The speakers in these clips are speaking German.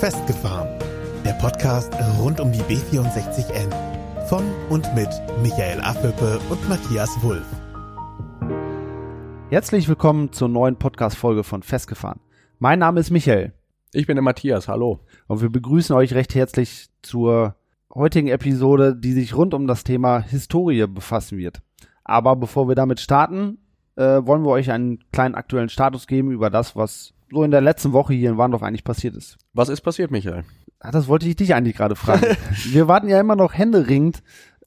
Festgefahren. Der Podcast rund um die B64N. Von und mit Michael Affelpe und Matthias Wulff. Herzlich willkommen zur neuen Podcast-Folge von Festgefahren. Mein Name ist Michael. Ich bin der Matthias, hallo. Und wir begrüßen euch recht herzlich zur heutigen Episode, die sich rund um das Thema Historie befassen wird. Aber bevor wir damit starten, äh, wollen wir euch einen kleinen aktuellen Status geben über das, was so in der letzten Woche hier in Warndorf eigentlich passiert ist. Was ist passiert, Michael? Ah, das wollte ich dich eigentlich gerade fragen. wir warten ja immer noch händeringend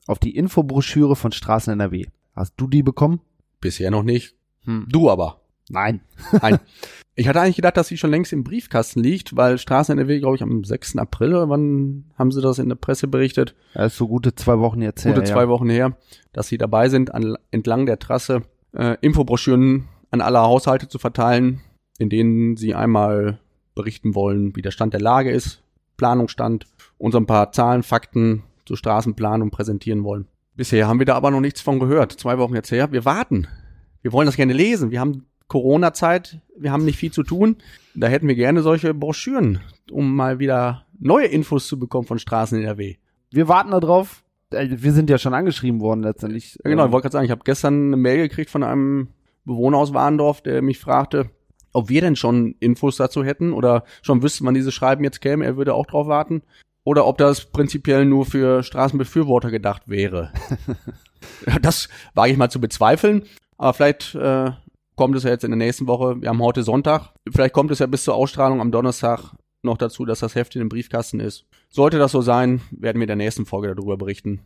auf die Infobroschüre von Straßen NRW. Hast du die bekommen? Bisher noch nicht. Hm. Du aber. Nein. Nein. Ich hatte eigentlich gedacht, dass sie schon längst im Briefkasten liegt, weil Straßen NRW, glaube ich, am 6. April, wann haben sie das in der Presse berichtet? Das ist so gute zwei Wochen jetzt her. Gute zwei ja. Wochen her, dass sie dabei sind, an, entlang der Trasse äh, Infobroschüren an alle Haushalte zu verteilen, in denen sie einmal berichten wollen, wie der Stand der Lage ist, Planungsstand, uns ein paar Zahlen, Fakten zur Straßenplanung präsentieren wollen. Bisher haben wir da aber noch nichts von gehört. Zwei Wochen jetzt her. Wir warten. Wir wollen das gerne lesen. Wir haben Corona-Zeit. Wir haben nicht viel zu tun. Da hätten wir gerne solche Broschüren, um mal wieder neue Infos zu bekommen von Straßen in NRW. Wir warten darauf. Äh, wir sind ja schon angeschrieben worden letztendlich. Ja, genau, ich wollte gerade sagen, ich habe gestern eine Mail gekriegt von einem Bewohner aus Warndorf, der mich fragte, ob wir denn schon Infos dazu hätten oder schon wüssten, wann diese Schreiben jetzt kämen, er würde auch drauf warten. Oder ob das prinzipiell nur für Straßenbefürworter gedacht wäre. das wage ich mal zu bezweifeln. Aber vielleicht äh, kommt es ja jetzt in der nächsten Woche. Wir haben heute Sonntag. Vielleicht kommt es ja bis zur Ausstrahlung am Donnerstag noch dazu, dass das Heft in dem Briefkasten ist. Sollte das so sein, werden wir in der nächsten Folge darüber berichten.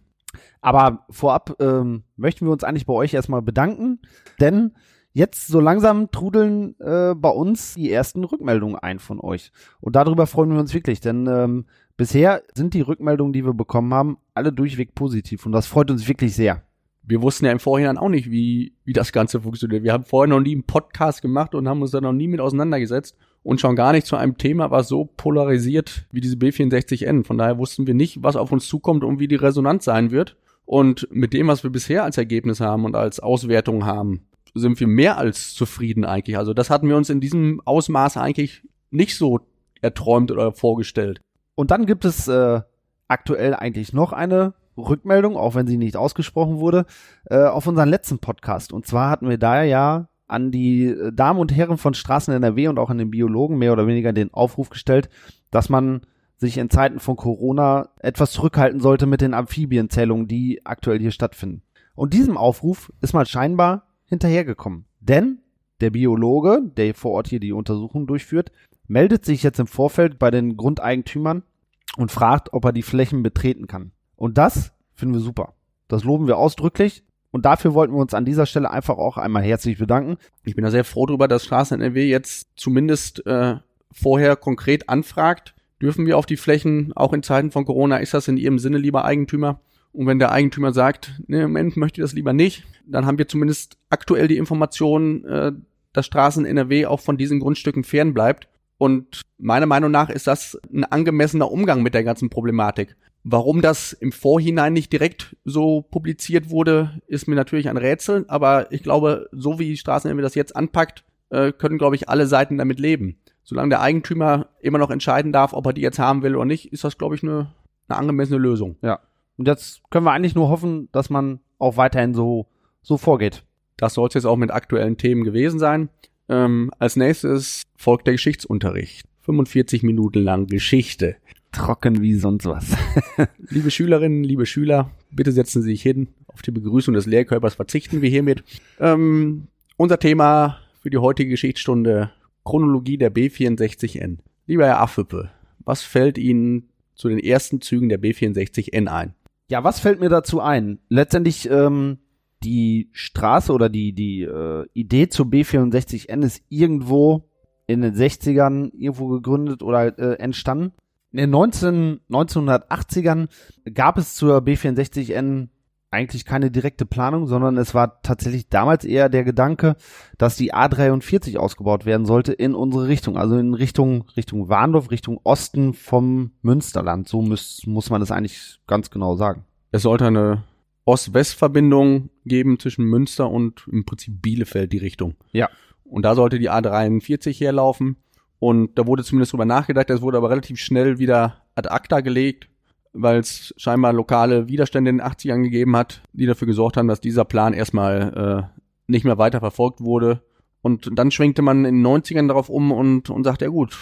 Aber vorab ähm, möchten wir uns eigentlich bei euch erstmal bedanken, denn jetzt so langsam trudeln äh, bei uns die ersten Rückmeldungen ein von euch. Und darüber freuen wir uns wirklich, denn ähm, bisher sind die Rückmeldungen, die wir bekommen haben, alle durchweg positiv und das freut uns wirklich sehr. Wir wussten ja im Vorhinein auch nicht, wie, wie das Ganze funktioniert. Wir haben vorher noch nie einen Podcast gemacht und haben uns da noch nie mit auseinandergesetzt und schon gar nicht zu einem Thema, was so polarisiert wie diese B64N. Von daher wussten wir nicht, was auf uns zukommt und wie die Resonanz sein wird. Und mit dem, was wir bisher als Ergebnis haben und als Auswertung haben, sind wir mehr als zufrieden eigentlich. Also das hatten wir uns in diesem Ausmaß eigentlich nicht so erträumt oder vorgestellt. Und dann gibt es äh, aktuell eigentlich noch eine Rückmeldung, auch wenn sie nicht ausgesprochen wurde, äh, auf unseren letzten Podcast. Und zwar hatten wir da ja an die äh, Damen und Herren von Straßen NRW und auch an den Biologen mehr oder weniger den Aufruf gestellt, dass man sich in Zeiten von Corona etwas zurückhalten sollte mit den Amphibienzählungen, die aktuell hier stattfinden. Und diesem Aufruf ist man scheinbar hinterhergekommen. Denn der Biologe, der vor Ort hier die Untersuchung durchführt, meldet sich jetzt im Vorfeld bei den Grundeigentümern und fragt, ob er die Flächen betreten kann. Und das finden wir super. Das loben wir ausdrücklich. Und dafür wollten wir uns an dieser Stelle einfach auch einmal herzlich bedanken. Ich bin da sehr froh darüber, dass Straßen NRW jetzt zumindest äh, vorher konkret anfragt. Dürfen wir auf die Flächen, auch in Zeiten von Corona, ist das in Ihrem Sinne, lieber Eigentümer? Und wenn der Eigentümer sagt, ne, im Moment möchte ich das lieber nicht, dann haben wir zumindest aktuell die Information, äh, dass Straßen NRW auch von diesen Grundstücken fern bleibt. Und meiner Meinung nach ist das ein angemessener Umgang mit der ganzen Problematik. Warum das im Vorhinein nicht direkt so publiziert wurde, ist mir natürlich ein Rätsel, aber ich glaube, so wie Straßen NRW das jetzt anpackt, äh, können, glaube ich, alle Seiten damit leben. Solange der Eigentümer immer noch entscheiden darf, ob er die jetzt haben will oder nicht, ist das, glaube ich, eine, eine angemessene Lösung. Ja, und jetzt können wir eigentlich nur hoffen, dass man auch weiterhin so, so vorgeht. Das soll es jetzt auch mit aktuellen Themen gewesen sein. Ähm, als nächstes folgt der Geschichtsunterricht. 45 Minuten lang Geschichte. Trocken wie sonst was. liebe Schülerinnen, liebe Schüler, bitte setzen Sie sich hin. Auf die Begrüßung des Lehrkörpers verzichten wir hiermit. Ähm, unser Thema für die heutige Geschichtsstunde Chronologie der B64N. Lieber Herr Affüppe, was fällt Ihnen zu den ersten Zügen der B64N ein? Ja, was fällt mir dazu ein? Letztendlich ähm, die Straße oder die, die äh, Idee zur B64N ist irgendwo in den 60ern irgendwo gegründet oder äh, entstanden. In den 19, 1980ern gab es zur B64N eigentlich keine direkte Planung, sondern es war tatsächlich damals eher der Gedanke, dass die A43 ausgebaut werden sollte in unsere Richtung, also in Richtung Richtung Warndorf, Richtung Osten vom Münsterland. So muss, muss man das eigentlich ganz genau sagen. Es sollte eine Ost-West-Verbindung geben zwischen Münster und im Prinzip Bielefeld die Richtung. Ja. Und da sollte die A43 herlaufen Und da wurde zumindest drüber nachgedacht, das wurde aber relativ schnell wieder ad acta gelegt, weil es scheinbar lokale Widerstände in den 80ern gegeben hat, die dafür gesorgt haben, dass dieser Plan erstmal äh, nicht mehr weiter verfolgt wurde. Und dann schwenkte man in den 90ern darauf um und, und sagte, ja gut,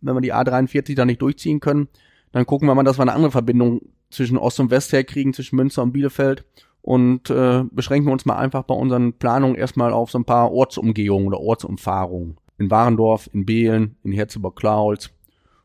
wenn wir die A43 da nicht durchziehen können, dann gucken wir mal, dass wir eine andere Verbindung zwischen Ost und West herkriegen, zwischen Münster und Bielefeld und äh, beschränken uns mal einfach bei unseren Planungen erstmal auf so ein paar Ortsumgehungen oder Ortsumfahrungen. In Warendorf, in Behlen, in Herzeburg-Klaholz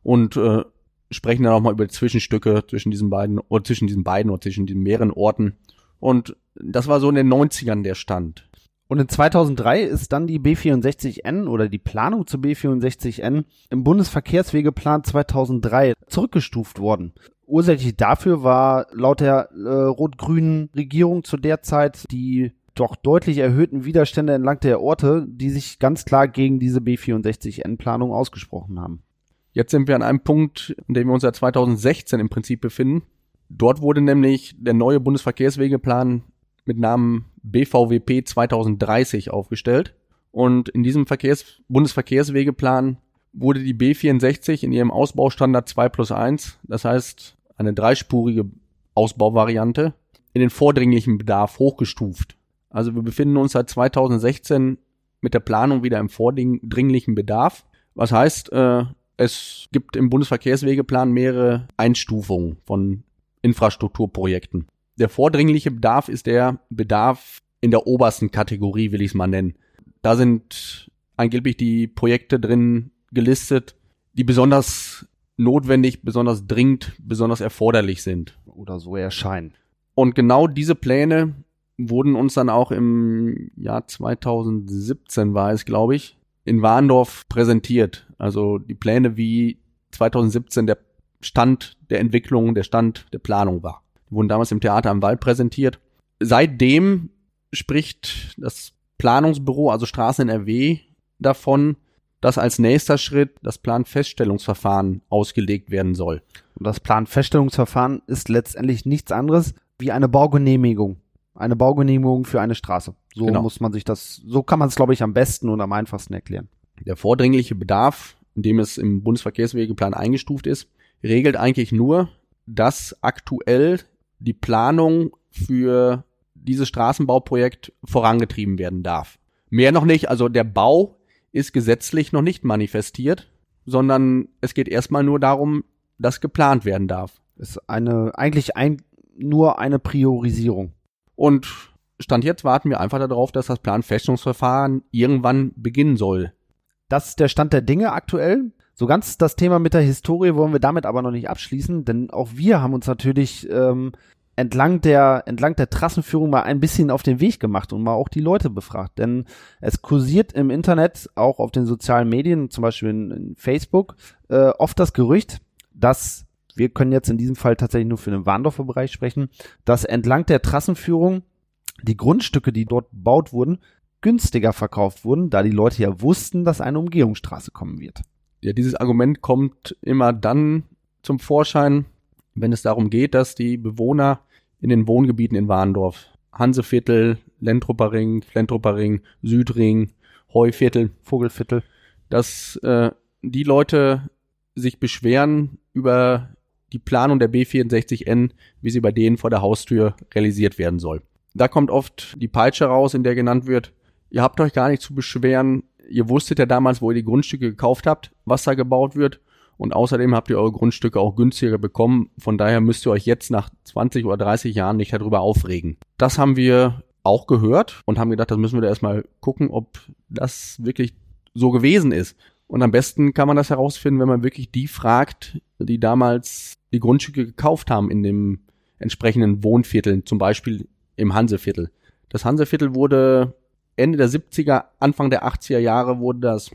und äh, sprechen dann auch mal über Zwischenstücke zwischen diesen beiden oder zwischen diesen beiden oder zwischen diesen mehreren Orten. Und das war so in den 90ern der Stand. Und in 2003 ist dann die B64N oder die Planung zur B64N im Bundesverkehrswegeplan 2003 zurückgestuft worden. Ursächlich dafür war laut der äh, rot-grünen Regierung zu der Zeit die doch deutlich erhöhten Widerstände entlang der Orte, die sich ganz klar gegen diese B64N-Planung ausgesprochen haben. Jetzt sind wir an einem Punkt, in dem wir uns seit 2016 im Prinzip befinden. Dort wurde nämlich der neue Bundesverkehrswegeplan mit Namen BVWP 2030 aufgestellt. Und in diesem Verkehrs Bundesverkehrswegeplan wurde die B64 in ihrem Ausbaustandard 2 plus 1, das heißt eine dreispurige Ausbauvariante, in den vordringlichen Bedarf hochgestuft. Also wir befinden uns seit 2016 mit der Planung wieder im vordringlichen Bedarf. Was heißt, äh, es gibt im Bundesverkehrswegeplan mehrere Einstufungen von Infrastrukturprojekten. Der vordringliche Bedarf ist der Bedarf in der obersten Kategorie, will ich es mal nennen. Da sind angeblich die Projekte drin gelistet, die besonders notwendig, besonders dringend, besonders erforderlich sind. Oder so erscheinen. Und genau diese Pläne wurden uns dann auch im Jahr 2017 war es, glaube ich, in Warndorf präsentiert. Also die Pläne, wie 2017 der Stand der Entwicklung, der Stand der Planung war wurden damals im Theater am Wald präsentiert. Seitdem spricht das Planungsbüro, also Straßen NRW, davon, dass als nächster Schritt das Planfeststellungsverfahren ausgelegt werden soll. Und das Planfeststellungsverfahren ist letztendlich nichts anderes wie eine Baugenehmigung. Eine Baugenehmigung für eine Straße. So genau. muss man sich das, so kann man es, glaube ich, am besten und am einfachsten erklären. Der vordringliche Bedarf, in dem es im Bundesverkehrswegeplan eingestuft ist, regelt eigentlich nur, dass aktuell die Planung für dieses Straßenbauprojekt vorangetrieben werden darf. Mehr noch nicht, also der Bau ist gesetzlich noch nicht manifestiert, sondern es geht erstmal nur darum, dass geplant werden darf. Ist eine, eigentlich ein, nur eine Priorisierung. Und Stand jetzt warten wir einfach darauf, dass das Planfeststellungsverfahren irgendwann beginnen soll. Das ist der Stand der Dinge aktuell. So ganz das Thema mit der Historie wollen wir damit aber noch nicht abschließen, denn auch wir haben uns natürlich ähm, entlang der entlang der Trassenführung mal ein bisschen auf den Weg gemacht und mal auch die Leute befragt, denn es kursiert im Internet auch auf den sozialen Medien, zum Beispiel in, in Facebook, äh, oft das Gerücht, dass wir können jetzt in diesem Fall tatsächlich nur für den Warndorfer Bereich sprechen, dass entlang der Trassenführung die Grundstücke, die dort gebaut wurden, günstiger verkauft wurden, da die Leute ja wussten, dass eine Umgehungsstraße kommen wird ja, dieses Argument kommt immer dann zum Vorschein, wenn es darum geht, dass die Bewohner in den Wohngebieten in Warndorf, Hanseviertel, Lentroppering, Lentroppering, Südring, Heuviertel, Vogelviertel, dass äh, die Leute sich beschweren über die Planung der B64N, wie sie bei denen vor der Haustür realisiert werden soll. Da kommt oft die Peitsche raus, in der genannt wird, ihr habt euch gar nicht zu beschweren, ihr wusstet ja damals, wo ihr die Grundstücke gekauft habt, was da gebaut wird. Und außerdem habt ihr eure Grundstücke auch günstiger bekommen. Von daher müsst ihr euch jetzt nach 20 oder 30 Jahren nicht darüber aufregen. Das haben wir auch gehört und haben gedacht, das müssen wir da erstmal gucken, ob das wirklich so gewesen ist. Und am besten kann man das herausfinden, wenn man wirklich die fragt, die damals die Grundstücke gekauft haben in dem entsprechenden Wohnviertel, zum Beispiel im Hanseviertel. Das Hanseviertel wurde Ende der 70er, Anfang der 80er Jahre wurde das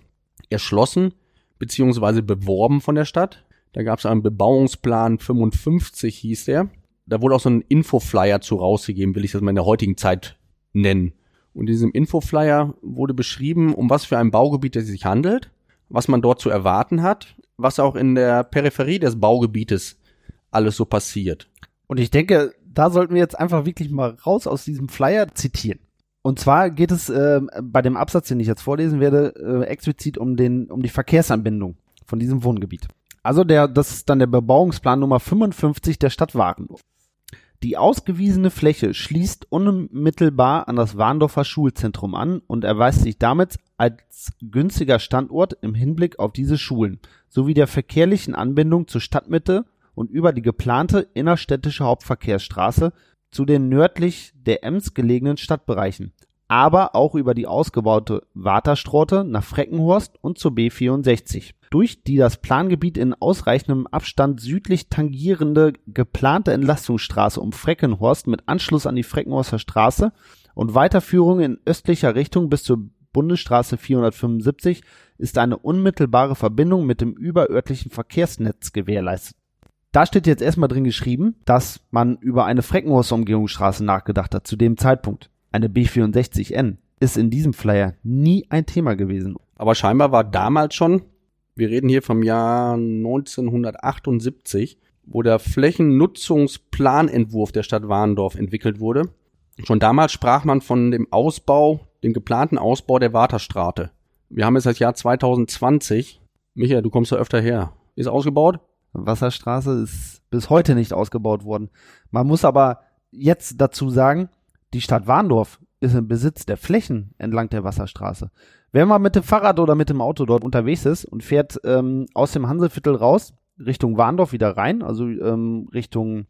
erschlossen beziehungsweise beworben von der Stadt. Da gab es einen Bebauungsplan 55 hieß der. Da wurde auch so ein Infoflyer zu rausgegeben, will ich das mal in der heutigen Zeit nennen. Und in diesem Infoflyer wurde beschrieben, um was für ein Baugebiet es sich handelt, was man dort zu erwarten hat, was auch in der Peripherie des Baugebietes alles so passiert. Und ich denke, da sollten wir jetzt einfach wirklich mal raus aus diesem Flyer zitieren. Und zwar geht es äh, bei dem Absatz, den ich jetzt vorlesen werde, äh, explizit um den um die Verkehrsanbindung. von diesem Wohngebiet. Also der, das ist dann der Bebauungsplan Nummer 55 der Stadt Warendorf. Die ausgewiesene Fläche schließt unmittelbar an das Warndorfer Schulzentrum an und erweist sich damit als günstiger Standort im Hinblick auf diese Schulen sowie der verkehrlichen Anbindung zur Stadtmitte und über die geplante innerstädtische Hauptverkehrsstraße zu den nördlich der Ems gelegenen Stadtbereichen, aber auch über die ausgebaute Waterstraße nach Freckenhorst und zur B64 durch die das Plangebiet in ausreichendem Abstand südlich tangierende geplante Entlastungsstraße um Freckenhorst mit Anschluss an die Freckenhorster Straße und Weiterführung in östlicher Richtung bis zur Bundesstraße 475 ist eine unmittelbare Verbindung mit dem überörtlichen Verkehrsnetz gewährleistet. Da steht jetzt erstmal drin geschrieben, dass man über eine Freckenhorster Umgehungsstraße nachgedacht hat zu dem Zeitpunkt. Eine B64N ist in diesem Flyer nie ein Thema gewesen. Aber scheinbar war damals schon wir reden hier vom Jahr 1978, wo der Flächennutzungsplanentwurf der Stadt Warndorf entwickelt wurde. Schon damals sprach man von dem Ausbau, dem geplanten Ausbau der Waterstraße. Wir haben jetzt das Jahr 2020. Michael, du kommst da öfter her. Ist ausgebaut? Wasserstraße ist bis heute nicht ausgebaut worden. Man muss aber jetzt dazu sagen, die Stadt Warndorf ist im Besitz der Flächen entlang der Wasserstraße. Wenn man mit dem Fahrrad oder mit dem Auto dort unterwegs ist und fährt ähm, aus dem Hanseviertel raus, Richtung Warndorf wieder rein, also ähm, Richtung,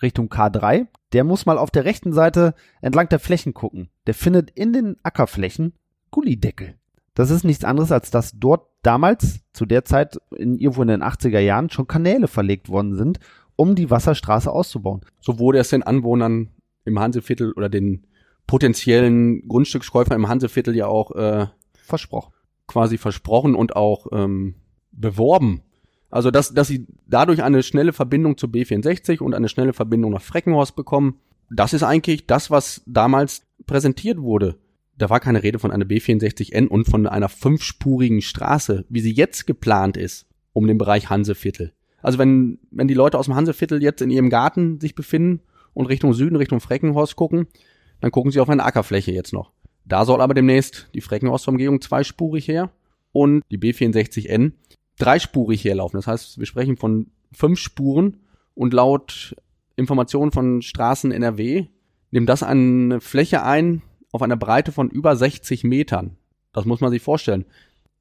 Richtung K3, der muss mal auf der rechten Seite entlang der Flächen gucken. Der findet in den Ackerflächen Gullideckel. Das ist nichts anderes, als dass dort damals, zu der Zeit, in, irgendwo in den 80er Jahren, schon Kanäle verlegt worden sind, um die Wasserstraße auszubauen. So wurde es den Anwohnern im Hanseviertel oder den potenziellen Grundstückskäufern im Hanseviertel ja auch äh, versprochen. Quasi versprochen und auch ähm, beworben. Also, dass, dass sie dadurch eine schnelle Verbindung zur B64 und eine schnelle Verbindung nach Freckenhorst bekommen, das ist eigentlich das, was damals präsentiert wurde. Da war keine Rede von einer B64N und von einer fünfspurigen Straße, wie sie jetzt geplant ist, um den Bereich Hanseviertel. Also wenn, wenn die Leute aus dem Hanseviertel jetzt in ihrem Garten sich befinden und Richtung Süden, Richtung Freckenhorst gucken, dann gucken sie auf eine Ackerfläche jetzt noch. Da soll aber demnächst die Freckenhorst-Umgehung zweispurig her und die B64N dreispurig herlaufen. Das heißt, wir sprechen von fünf Spuren und laut Informationen von Straßen NRW nimmt das eine Fläche ein auf einer Breite von über 60 Metern. Das muss man sich vorstellen.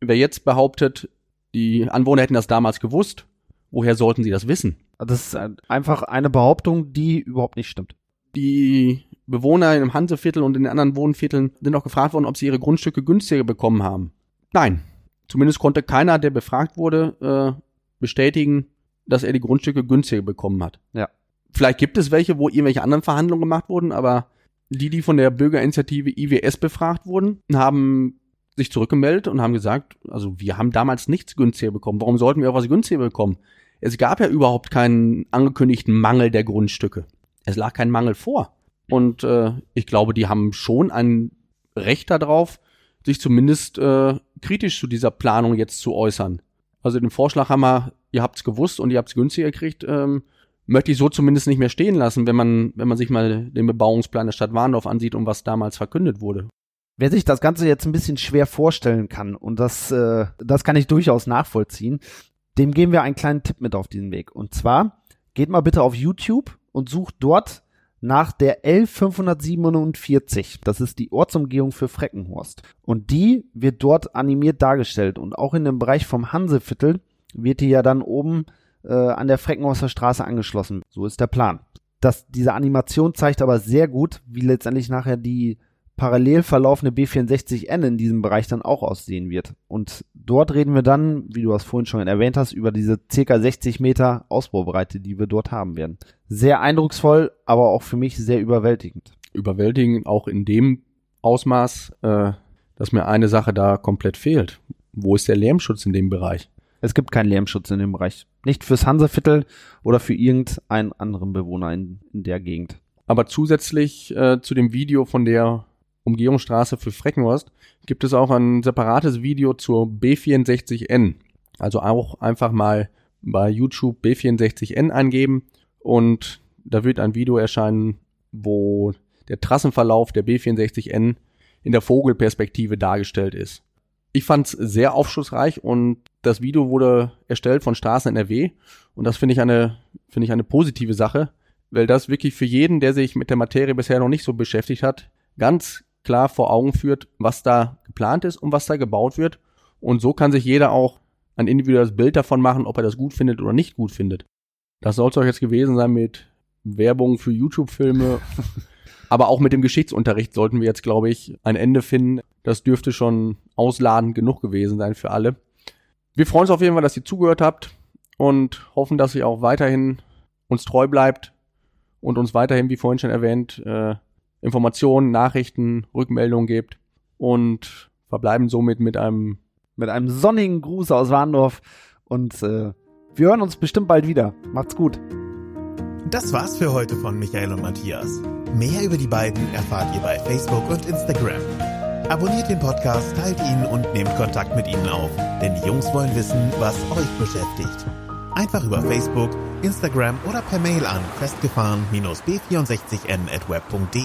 Wer jetzt behauptet, die Anwohner hätten das damals gewusst, woher sollten sie das wissen? Das ist einfach eine Behauptung, die überhaupt nicht stimmt. Die Bewohner im Hanseviertel und in den anderen Wohnvierteln sind auch gefragt worden, ob sie ihre Grundstücke günstiger bekommen haben. Nein. Zumindest konnte keiner, der befragt wurde, äh, bestätigen, dass er die Grundstücke günstiger bekommen hat. Ja. Vielleicht gibt es welche, wo irgendwelche anderen Verhandlungen gemacht wurden, aber die, die von der Bürgerinitiative IWS befragt wurden, haben sich zurückgemeldet und haben gesagt, also wir haben damals nichts günstiger bekommen. Warum sollten wir auch was günstiger bekommen? Es gab ja überhaupt keinen angekündigten Mangel der Grundstücke. Es lag kein Mangel vor. Und äh, ich glaube, die haben schon ein Recht darauf, sich zumindest äh, kritisch zu dieser Planung jetzt zu äußern. Also den Vorschlag haben wir, ihr habt's gewusst und ihr habt's günstiger gekriegt, ähm, möchte ich so zumindest nicht mehr stehen lassen, wenn man, wenn man sich mal den Bebauungsplan der Stadt Warndorf ansieht und was damals verkündet wurde. Wer sich das Ganze jetzt ein bisschen schwer vorstellen kann, und das, äh, das kann ich durchaus nachvollziehen, dem geben wir einen kleinen Tipp mit auf diesen Weg. Und zwar, geht mal bitte auf YouTube und sucht dort nach der L547. Das ist die Ortsumgehung für Freckenhorst. Und die wird dort animiert dargestellt. Und auch in dem Bereich vom Hanseviertel wird die ja dann oben äh, an der Freckenhorster Straße angeschlossen. So ist der Plan. Das, diese Animation zeigt aber sehr gut, wie letztendlich nachher die parallel verlaufende B64N in diesem Bereich dann auch aussehen wird. Und dort reden wir dann, wie du das vorhin schon erwähnt hast, über diese circa 60 Meter Ausbaubreite, die wir dort haben werden. Sehr eindrucksvoll, aber auch für mich sehr überwältigend. Überwältigend auch in dem Ausmaß, äh, dass mir eine Sache da komplett fehlt. Wo ist der Lärmschutz in dem Bereich? Es gibt keinen Lärmschutz in dem Bereich. Nicht fürs Hanseviertel oder für irgendeinen anderen Bewohner in, in der Gegend. Aber zusätzlich äh, zu dem Video von der Umgehungsstraße für Freckenhorst, gibt es auch ein separates Video zur B64N. Also auch einfach mal bei YouTube B64N eingeben und da wird ein Video erscheinen, wo der Trassenverlauf der B64N in der Vogelperspektive dargestellt ist. Ich fand's sehr aufschlussreich und das Video wurde erstellt von Straßen NRW und das finde ich eine finde ich eine positive Sache, weil das wirklich für jeden, der sich mit der Materie bisher noch nicht so beschäftigt hat, ganz klar vor Augen führt, was da geplant ist und was da gebaut wird und so kann sich jeder auch ein individuelles Bild davon machen, ob er das gut findet oder nicht gut findet. Das soll es euch jetzt gewesen sein mit Werbung für YouTube-Filme. Aber auch mit dem Geschichtsunterricht sollten wir jetzt, glaube ich, ein Ende finden. Das dürfte schon ausladend genug gewesen sein für alle. Wir freuen uns auf jeden Fall, dass ihr zugehört habt und hoffen, dass ihr auch weiterhin uns treu bleibt und uns weiterhin, wie vorhin schon erwähnt, äh, Informationen, Nachrichten, Rückmeldungen gebt und verbleiben somit mit einem mit einem sonnigen Gruß aus Warndorf und äh, wir hören uns bestimmt bald wieder. Macht's gut. Das war's für heute von Michael und Matthias. Mehr über die beiden erfahrt ihr bei Facebook und Instagram. Abonniert den Podcast, teilt ihn und nehmt Kontakt mit ihnen auf, denn die Jungs wollen wissen, was euch beschäftigt. Einfach über Facebook, Instagram oder per Mail an festgefahren-b64n at web.de.